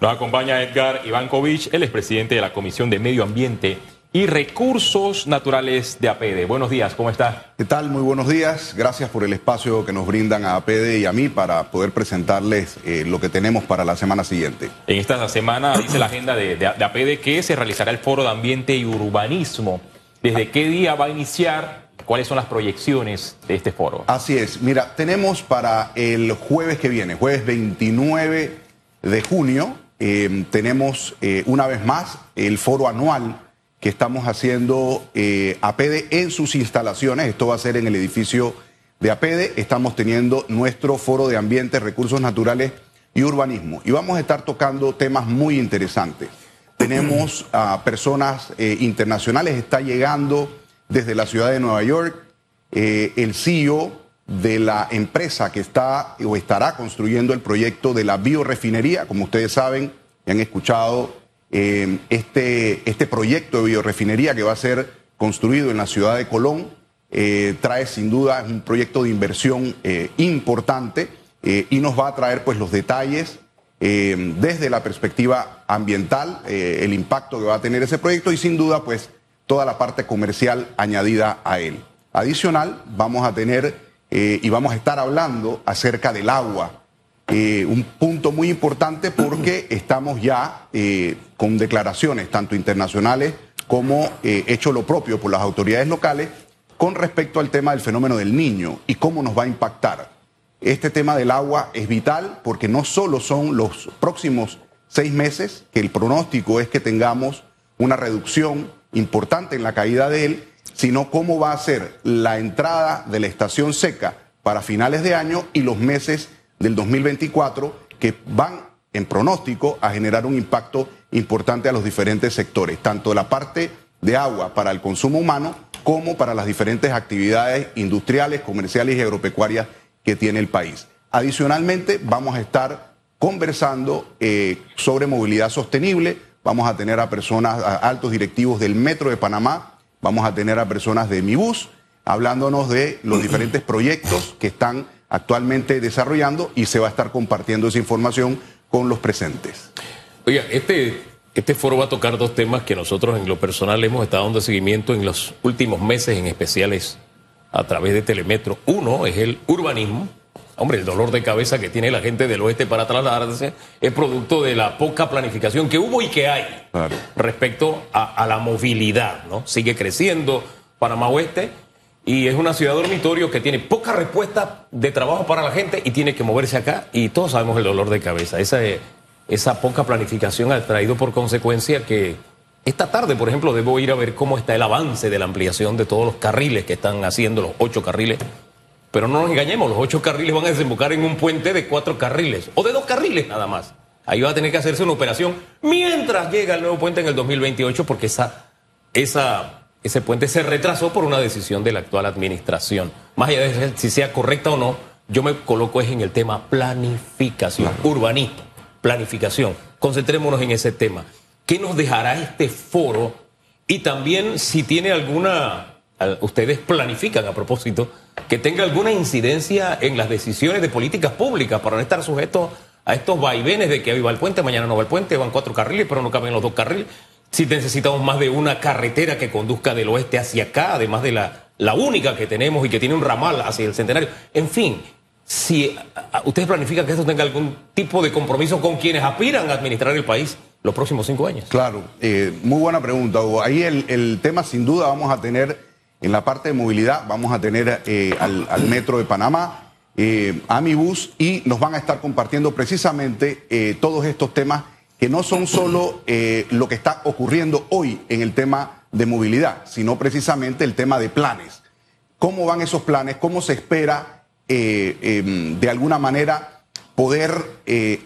Nos acompaña Edgar Ivankovich, el expresidente de la Comisión de Medio Ambiente y Recursos Naturales de APD. Buenos días, ¿cómo está? ¿Qué tal? Muy buenos días. Gracias por el espacio que nos brindan a APD y a mí para poder presentarles eh, lo que tenemos para la semana siguiente. En esta semana dice la agenda de, de, de APD que se realizará el Foro de Ambiente y Urbanismo. ¿Desde qué día va a iniciar? ¿Cuáles son las proyecciones de este foro? Así es. Mira, tenemos para el jueves que viene, jueves 29 de junio, eh, tenemos eh, una vez más el foro anual que estamos haciendo eh, APEDE en sus instalaciones. Esto va a ser en el edificio de APEDE. Estamos teniendo nuestro foro de ambiente, recursos naturales y urbanismo. Y vamos a estar tocando temas muy interesantes. Tenemos a personas eh, internacionales, está llegando desde la ciudad de Nueva York el CEO de la empresa que está o estará construyendo el proyecto de la biorefinería. Como ustedes saben han escuchado, eh, este, este proyecto de biorefinería que va a ser construido en la ciudad de Colón eh, trae sin duda un proyecto de inversión eh, importante y nos va a traer pues los detalles desde la perspectiva ambiental, el impacto que va a tener ese proyecto y sin duda pues toda la parte comercial añadida a él. Adicional, vamos a tener eh, y vamos a estar hablando acerca del agua. Eh, un punto muy importante porque estamos ya eh, con declaraciones tanto internacionales como hecho lo propio por las autoridades locales con respecto al tema del fenómeno del niño y cómo nos va a impactar. Este tema del agua es vital porque no solo son los próximos seis meses, que el pronóstico es que tengamos una reducción importante en la caída de él, sino cómo va a ser la entrada de la estación seca para finales de año y los meses del 2024 que van en pronóstico a generar un impacto importante a los diferentes sectores, tanto la parte de agua para el consumo humano como para las diferentes actividades industriales, comerciales y agropecuarias que tiene el país. Adicionalmente, vamos a estar conversando eh, sobre movilidad sostenible, vamos a tener a personas, a altos directivos del Metro de Panamá, vamos a tener a personas de Mi Bus, hablándonos de los diferentes proyectos que están actualmente desarrollando y se va a estar compartiendo esa información con los presentes. Oiga, este, este foro va a tocar dos temas que nosotros en lo personal hemos estado dando seguimiento en los últimos meses, en especiales a través de Telemetro. Uno es el urbanismo. Hombre, el dolor de cabeza que tiene la gente del oeste para trasladarse es producto de la poca planificación que hubo y que hay Claro. respecto a, a la movilidad, ¿no? Sigue creciendo Panamá Oeste y es una ciudad dormitorio que tiene poca respuesta de trabajo para la gente y tiene que moverse acá y todos sabemos el dolor de cabeza. Esa, esa poca planificación ha traído por consecuencia que esta tarde, por ejemplo, debo ir a ver cómo está el avance de la ampliación de todos los carriles que están haciendo, los ocho carriles. Pero no nos engañemos, los ocho carriles van a desembocar en un puente de cuatro carriles o de dos carriles nada más. Ahí va a tener que hacerse una operación mientras llega el nuevo puente en el 2028 porque esa, esa, ese puente se retrasó por una decisión de la actual administración. Más allá de si sea correcta o no, yo me coloco es en el tema planificación, urbanismo, planificación. Concentrémonos en ese tema. ¿Qué nos dejará este foro? Y también si tiene alguna, al- ustedes planifican a propósito, que tenga alguna incidencia en las decisiones de políticas públicas para no estar sujetos a estos vaivenes de que hoy va el puente, mañana no va el puente, van cuatro carriles, pero no caben los dos carriles. Si necesitamos más de una carretera que conduzca del oeste hacia acá, además de la, la única que tenemos y que tiene un ramal hacia el centenario. En fin, si ustedes planifican que esto tenga algún tipo de compromiso con quienes aspiran a administrar el país los próximos cinco años. Claro, eh, muy buena pregunta. Ahí el, el tema sin duda vamos a tener en la parte de movilidad, vamos a tener eh, al, Metro de Panamá, eh, a mi bus y nos van a estar compartiendo precisamente eh, todos estos temas que no son solo eh, lo que está ocurriendo hoy en el tema de movilidad, sino precisamente el tema de planes. ¿Cómo van esos planes? ¿Cómo se espera eh, de alguna manera poder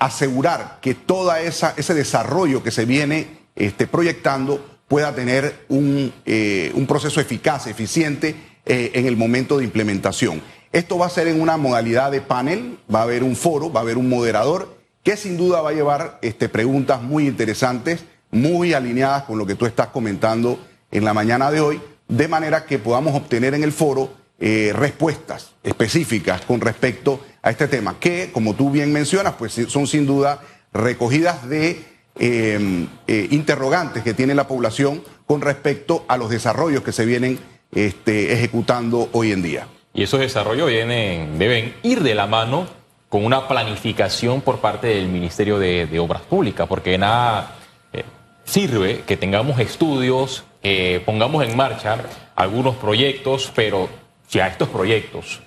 asegurar que todo ese desarrollo que se viene este, proyectando pueda tener un, eh, un proceso eficaz, eficiente eh, en el momento de implementación? Esto va a ser en una modalidad de panel, va a haber un foro, va a haber un moderador que sin duda va a llevar este, preguntas muy interesantes, muy alineadas con lo que tú estás comentando en la mañana de hoy, de manera que podamos obtener en el foro eh, respuestas específicas con respecto a este tema, que como tú bien mencionas, pues son sin duda recogidas de eh, eh, interrogantes que tiene la población con respecto a los desarrollos que se vienen este, ejecutando hoy en día. Y esos desarrollos deben ir de la mano con una planificación por parte del Ministerio de, Obras Públicas, porque nada eh, sirve que tengamos estudios, pongamos en marcha algunos proyectos, pero si a estos proyectos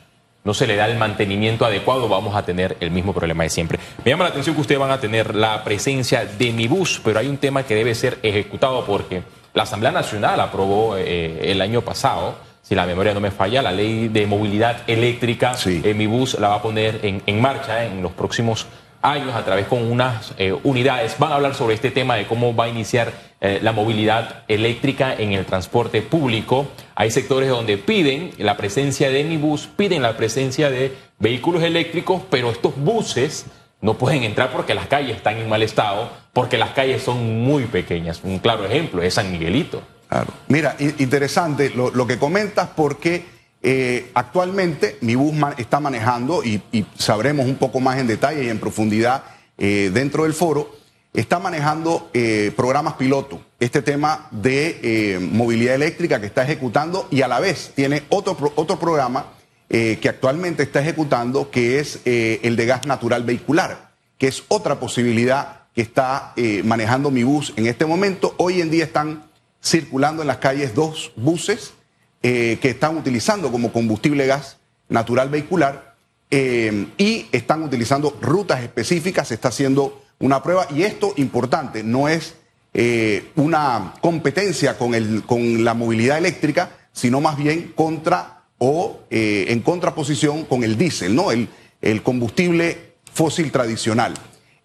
no se le da el mantenimiento adecuado, vamos a tener el mismo problema de siempre. Me llama la atención que ustedes van a tener la presencia de mi bus, pero hay un tema que debe ser ejecutado porque la Asamblea Nacional aprobó eh, el año pasado, si la memoria no me falla, la ley de movilidad eléctrica. Sí. Eh, mi bus la va a poner en, en marcha en los próximos años a través con unas eh, unidades. Van a hablar sobre este tema de cómo va a iniciar eh, la movilidad eléctrica en el transporte público. Hay sectores donde piden la presencia de mi bus, piden la presencia de vehículos eléctricos, pero estos buses no pueden entrar porque las calles están en mal estado, porque las calles son muy pequeñas. Un claro ejemplo es San Miguelito. Claro. Mira, interesante lo, que comentas porque eh, actualmente mi bus está manejando y, y sabremos un poco más en detalle y en profundidad eh, dentro del foro, está manejando eh, programas piloto, este tema de eh, movilidad eléctrica que está ejecutando y a la vez tiene otro, otro programa eh, que actualmente está ejecutando que es el de gas natural vehicular, que es otra posibilidad que está manejando mi bus en este momento. Hoy en día están circulando en las calles dos buses que están utilizando como combustible gas natural vehicular eh, y están utilizando rutas específicas, se está haciendo una prueba y esto importante, no es eh, una competencia con, el, con la movilidad eléctrica, sino más bien contra o eh, en contraposición con el diésel, ¿no? el, el combustible fósil tradicional.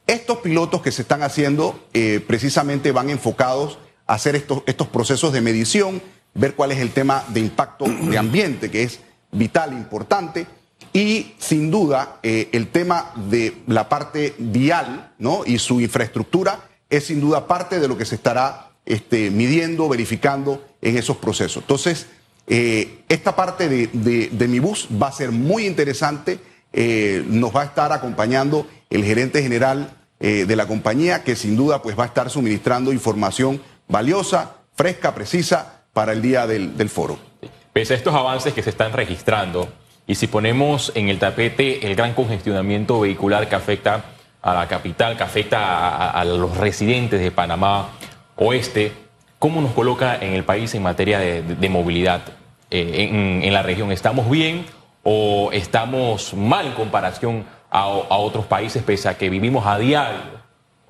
Estos pilotos que se están haciendo eh, precisamente van enfocados a hacer estos, estos procesos de medición, ver cuál es el tema de impacto de ambiente, que es vital, importante, y sin duda eh, el tema de la parte vial ¿no? y su infraestructura es sin duda parte de lo que se estará este, midiendo, verificando en esos procesos. Entonces, eh, esta parte de, de- mi bus va a ser muy interesante. Eh, nos va a estar acompañando el gerente general de la compañía, que sin duda pues, va a estar suministrando información valiosa, fresca, precisa para el día del, del foro. Pese a estos avances que se están registrando, y si ponemos en el tapete el gran congestionamiento vehicular que afecta a la capital, que afecta a, los residentes de Panamá Oeste, ¿cómo nos coloca en el país en materia de, movilidad eh, en, la región? ¿Estamos bien o estamos mal en comparación a otros países, pese a que vivimos a diario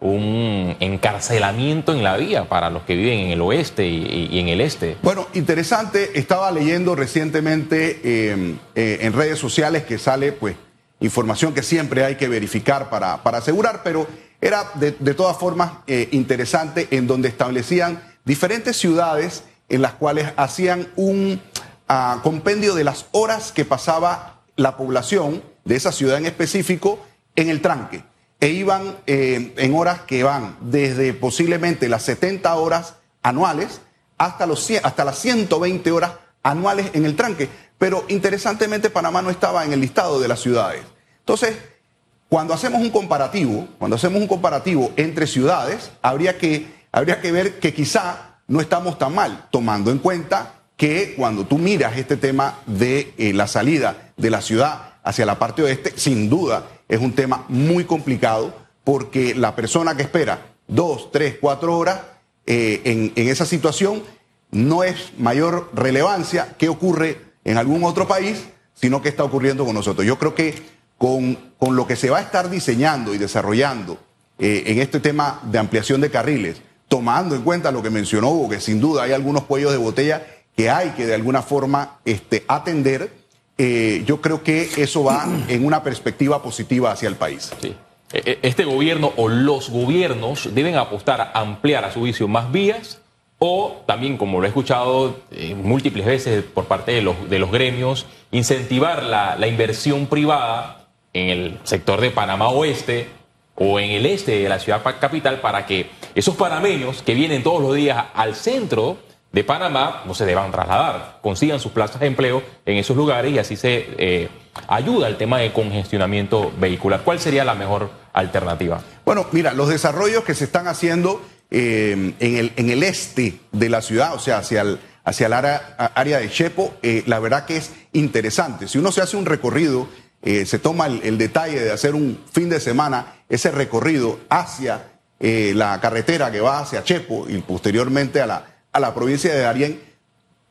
un encarcelamiento en la vía para los que viven en el oeste y- en el este? Bueno, interesante, estaba leyendo recientemente eh, eh, en redes sociales que sale pues información que siempre hay que verificar para, para asegurar, pero era de, de todas formas eh, interesante en donde establecían diferentes ciudades en las cuales hacían un ah, compendio de las horas que pasaba la población de esa ciudad en específico en el tranque e iban eh, en horas que van desde posiblemente las 70 horas anuales hasta, los, 100 hasta las 120 horas anuales en el tranque. Pero interesantemente Panamá no estaba en el listado de las ciudades. Entonces, cuando hacemos un comparativo, cuando hacemos un comparativo entre ciudades, habría que, habría que ver que quizá no estamos tan mal, tomando en cuenta que cuando tú miras este tema de eh, la salida de la ciudad hacia la parte oeste, sin duda es un tema muy complicado porque la persona que espera dos, tres, cuatro horas eh, en, esa situación no es mayor relevancia que ocurre en algún otro país, sino que está ocurriendo con nosotros. Yo creo que con, con lo que se va a estar diseñando y desarrollando eh, en este tema de ampliación de carriles, tomando en cuenta lo que mencionó Hugo, que sin duda hay algunos cuellos de botella que hay que de alguna forma este, atender, eh, yo creo que eso va en una perspectiva positiva hacia el país. E- e- Este gobierno o los gobiernos deben apostar a ampliar a su vicio más vías o también, como lo he escuchado eh, múltiples veces por parte de los, de los gremios, incentivar la, la inversión privada en el sector de Panamá Oeste o en el este de la ciudad capital para que esos panameños que vienen todos los días al centro de Panamá no se deban trasladar, consigan sus plazas de empleo en esos lugares y así se eh, ayuda al tema de congestionamiento vehicular. ¿Cuál sería la mejor alternativa? Bueno, mira, los desarrollos que se están haciendo eh, en, el, en el este de la ciudad, o sea, hacia el, hacia área, de Chepo, eh, la verdad que es interesante. Si uno se hace un recorrido, se toma el, detalle de hacer un fin de semana, ese recorrido hacia la carretera que va hacia Chepo y posteriormente a la a la provincia de Darién,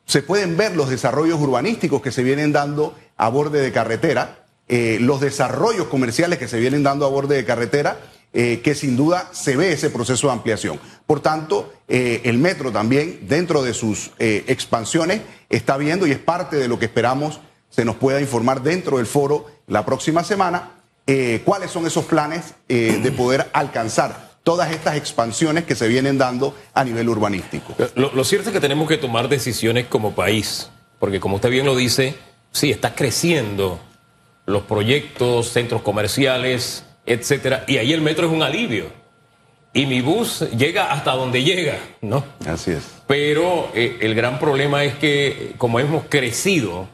se pueden ver los desarrollos urbanísticos que se vienen dando a borde de carretera, eh, los desarrollos comerciales que se vienen dando a borde de carretera, eh, que sin duda se ve ese proceso de ampliación. Por tanto, eh, el metro también, dentro de sus expansiones, está viendo y es parte de lo que esperamos se nos pueda informar dentro del foro la próxima semana, cuáles son esos planes de poder alcanzar todas estas expansiones que se vienen dando a nivel urbanístico. Lo, cierto es que tenemos que tomar decisiones como país, porque como usted bien lo dice, sí, está creciendo los proyectos, centros comerciales, etcétera, y ahí el metro es un alivio. Y mi bus llega hasta donde llega, ¿no? Así es. Pero eh, el gran problema es que como hemos crecido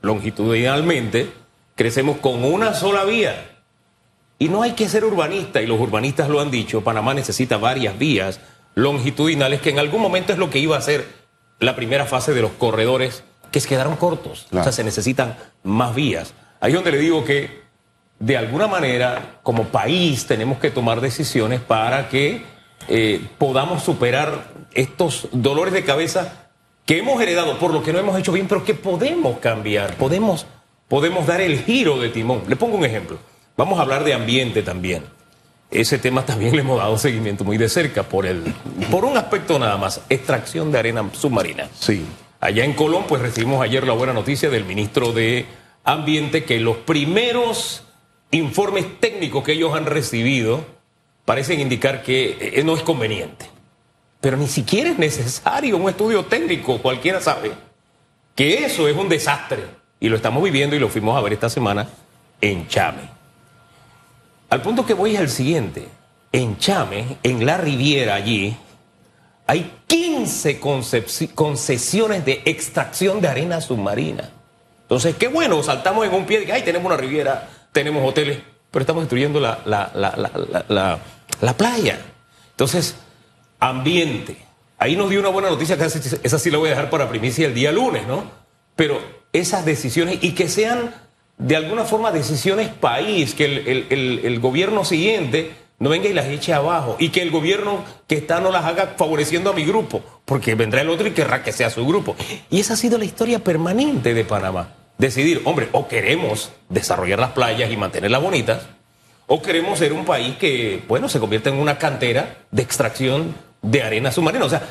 longitudinalmente, crecemos con una sola vía. Y no hay que ser urbanista, y los urbanistas lo han dicho, Panamá necesita varias vías longitudinales, que en algún momento es lo que iba a ser la primera fase de los corredores, que se quedaron cortos. O sea, se necesitan más vías. Ahí es donde le digo que, de alguna manera, como país, tenemos que tomar decisiones para que eh, podamos superar estos dolores de cabeza que hemos heredado por lo que no hemos hecho bien, pero que podemos cambiar, podemos, podemos dar el giro de timón. Le pongo un ejemplo. Vamos a hablar de ambiente también. Ese tema también le hemos dado seguimiento muy de cerca por, el, por un aspecto nada más, extracción de arena submarina. Sí. Allá en Colón, pues recibimos ayer la buena noticia del ministro de Ambiente que los primeros informes técnicos que ellos han recibido parecen indicar que eh, no es conveniente. Pero ni siquiera es necesario un estudio técnico, cualquiera sabe que eso es un desastre. Y lo estamos viviendo y lo fuimos a ver esta semana en Chame. Al punto que voy es el siguiente. En Chame, en la Riviera allí, hay 15 concesiones de extracción de arena submarina. Entonces, qué bueno, saltamos en un pie de que, ay, tenemos una riviera, tenemos hoteles, pero estamos destruyendo la, la, playa. Entonces, ambiente. Ahí nos dio una buena noticia, que esa sí la voy a dejar para primicia el día lunes, ¿no? Pero esas decisiones y que sean de alguna forma decisiones país, que el, gobierno siguiente no venga y las eche abajo y que el gobierno que está no las haga favoreciendo a mi grupo, porque vendrá el otro y querrá que sea su grupo. Y esa ha sido la historia permanente de Panamá. Decidir, hombre, o queremos desarrollar las playas y mantenerlas bonitas, o queremos ser un país que, bueno, se convierta en una cantera de extracción de arena submarina. O sea,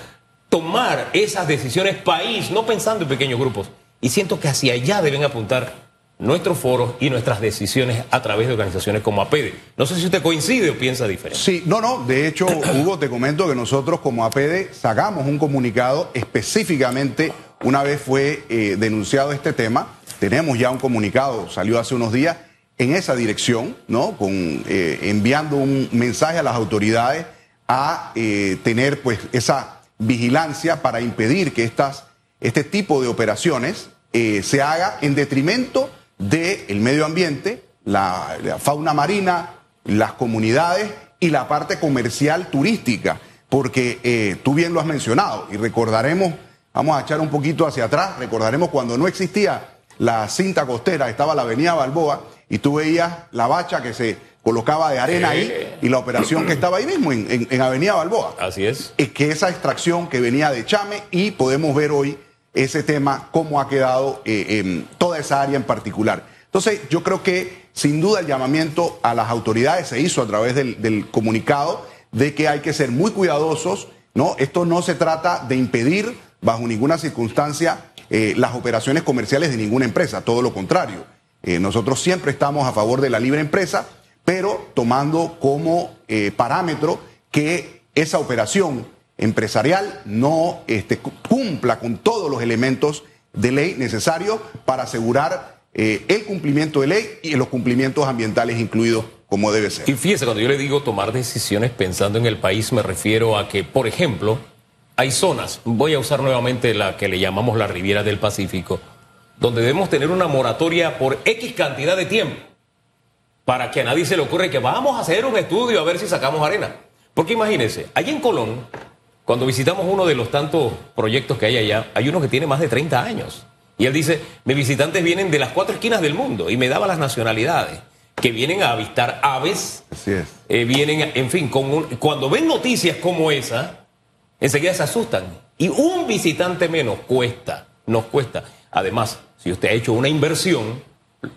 tomar esas decisiones país, no pensando en pequeños grupos. Y siento que hacia allá deben apuntar nuestros foros y nuestras decisiones a través de organizaciones como APEDE. No sé si usted coincide o piensa diferente. Sí, no, no. De hecho, Hugo, te comento que nosotros como APEDE sacamos un comunicado específicamente una vez fue eh, denunciado este tema. Tenemos ya un comunicado, salió hace unos días en esa dirección, ¿no? Con, eh, enviando un mensaje a las autoridades a eh, tener pues esa vigilancia para impedir que estas, este tipo de operaciones se haga en detrimento del medio ambiente, la, fauna marina, las comunidades y la parte comercial turística, porque eh, tú bien lo has mencionado y recordaremos, vamos a echar un poquito hacia atrás, recordaremos cuando no existía la cinta costera, estaba la avenida Balboa y tú veías la bacha que se colocaba de arena ahí y la operación que estaba ahí mismo en, Avenida Balboa. Así es. Es que esa extracción que venía de Chame y podemos ver hoy ese tema, cómo ha quedado eh, en toda esa área en particular. Entonces, yo creo que sin duda el llamamiento a las autoridades se hizo a través del, comunicado de que hay que ser muy cuidadosos, ¿no? Esto no se trata de impedir bajo ninguna circunstancia eh, las operaciones comerciales de ninguna empresa, todo lo contrario. Eh, nosotros siempre estamos a favor de la libre empresa, pero tomando como parámetro que esa operación empresarial no este, cumpla con todos los elementos de ley necesarios para asegurar eh, el cumplimiento de ley y los cumplimientos ambientales incluidos como debe ser. Y fíjese, cuando yo le digo tomar decisiones pensando en el país, me refiero a que, por ejemplo, hay zonas, voy a usar nuevamente la que le llamamos la Riviera del Pacífico, donde debemos tener una moratoria por X cantidad de tiempo, para que a nadie se le ocurra que vamos a hacer un estudio a ver si sacamos arena. Porque imagínense, allí en Colón, cuando visitamos uno de los tantos proyectos que hay allá, hay uno que tiene más de 30 años. Y él dice, mis visitantes vienen de las cuatro esquinas del mundo y me daba las nacionalidades, que vienen a avistar aves, Así es. eh, vienen, en fin, con un- cuando ven noticias como esa, enseguida se asustan. Y un visitante menos cuesta, nos cuesta. Además, si usted ha hecho una inversión,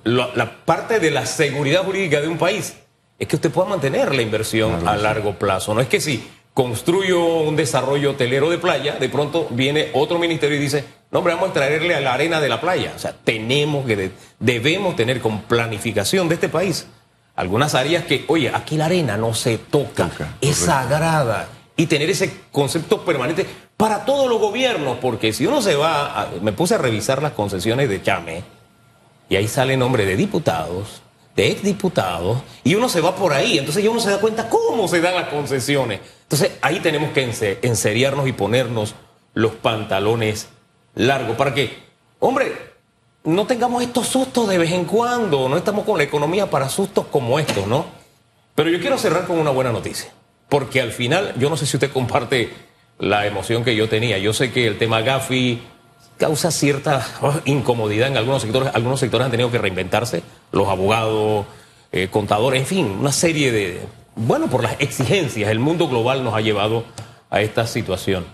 la, la parte de la seguridad jurídica de un país es que usted pueda mantener la inversión a largo plazo. No es que si construyo un desarrollo hotelero de playa, de pronto viene otro ministerio y dice, no, hombre, vamos a traerle a la arena de la playa. O sea, tenemos que, de- debemos tener con planificación de este país algunas áreas que, oye, aquí la arena no se toca, Toca, es correcto. sagrada. Y tener ese concepto permanente para todos los gobiernos, porque si uno se va, a- me puse a revisar las concesiones de Chame, y ahí sale nombre de diputados, de exdiputados, y uno se va por ahí, entonces ya uno se da cuenta cómo se dan las concesiones. Entonces ahí tenemos que ense- enseriarnos y ponernos los pantalones largos. Para que, hombre, no tengamos estos sustos de vez en cuando, no estamos con la economía para sustos como estos, ¿no? Pero yo quiero cerrar con una buena noticia, porque al final, yo no sé si usted comparte la emoción que yo tenía, yo sé que el tema Gafi causa cierta oh, incomodidad en algunos sectores, algunos sectores han tenido que reinventarse, los abogados, eh, contadores, en fin, una serie de, bueno, por las exigencias, el mundo global nos ha llevado a esta situación.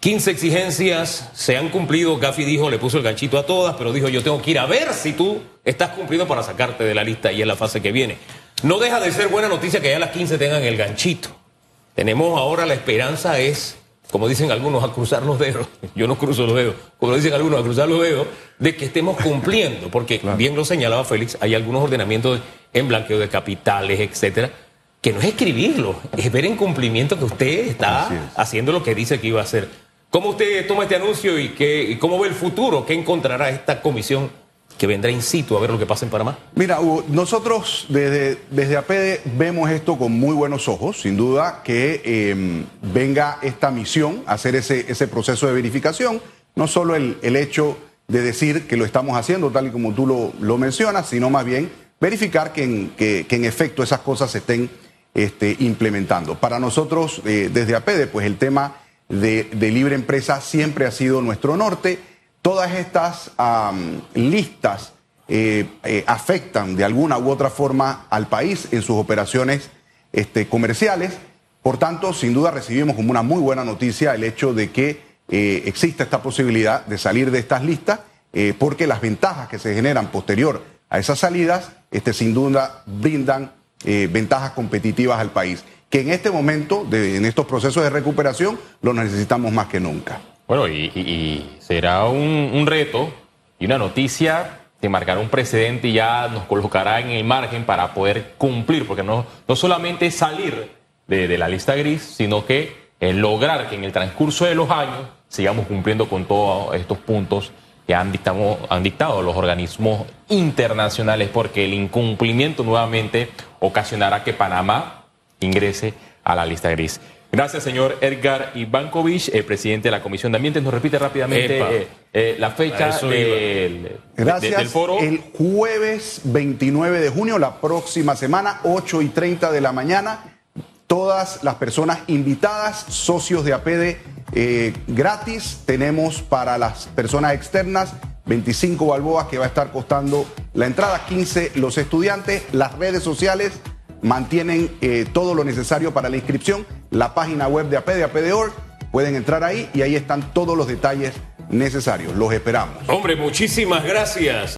15 exigencias se han cumplido. Gafi dijo, le puso el ganchito a todas, pero dijo, yo tengo que ir a ver si tú estás cumpliendo para sacarte de la lista y es la fase que viene. No deja de ser buena noticia que ya las 15 tengan el ganchito. Tenemos ahora la esperanza es, como dicen algunos, a cruzar los dedos. Yo no cruzo los dedos, como dicen algunos, a cruzar los dedos, de que estemos cumpliendo, porque bien lo señalaba Félix, hay algunos ordenamientos en blanqueo de capitales, etcétera, que no es escribirlo, es ver en cumplimiento que usted está es. haciendo lo que dice que iba a hacer. ¿Cómo usted toma este anuncio y, qué, y cómo ve el futuro? ¿Qué encontrará esta comisión que vendrá in situ a ver lo que pasa en Panamá? Mira, Hugo, nosotros desde, desde APD vemos esto con muy buenos ojos, sin duda que eh, venga esta misión a hacer ese, ese proceso de verificación, no solo el, el hecho de decir que lo estamos haciendo tal y como tú lo, lo mencionas, sino más bien verificar que en, que, que en efecto esas cosas se estén este, implementando. Para nosotros, eh, desde APD, pues el tema de, de libre empresa siempre ha sido nuestro norte. Todas estas listas eh, eh, afectan de alguna u otra forma al país en sus operaciones este, comerciales. Por tanto, sin duda recibimos como una muy buena noticia el hecho de que eh, exista esta posibilidad de salir de estas listas, porque las ventajas que se generan posterior a esas salidas, este, sin duda brindan ventajas competitivas al país, que en este momento, en estos procesos de recuperación, lo necesitamos más que nunca. Bueno, y, será un, reto y una noticia que marcará un precedente y ya nos colocará en el margen para poder cumplir, porque no, no solamente salir de, la lista gris, sino que lograr que en el transcurso de los años sigamos cumpliendo con todos estos puntos que han dictado, han dictado los organismos internacionales, porque el incumplimiento nuevamente ocasionará que Panamá ingrese a la lista gris. Gracias, señor Edgar Ivankovich, el presidente de la Comisión de Ambiente. Nos repite rápidamente eh, eh, la fecha del, de- Gracias. del foro. El jueves 29 de junio, la próxima semana, 8 y 30 de la mañana. Todas las personas invitadas, socios de APD eh, gratis. Tenemos para las personas externas 25 balboas que va a estar costando la entrada, 15 los estudiantes. Las redes sociales mantienen eh, todo lo necesario para la inscripción. La página web de APD, pueden entrar ahí y ahí están todos los detalles necesarios. Los esperamos. Hombre, muchísimas gracias.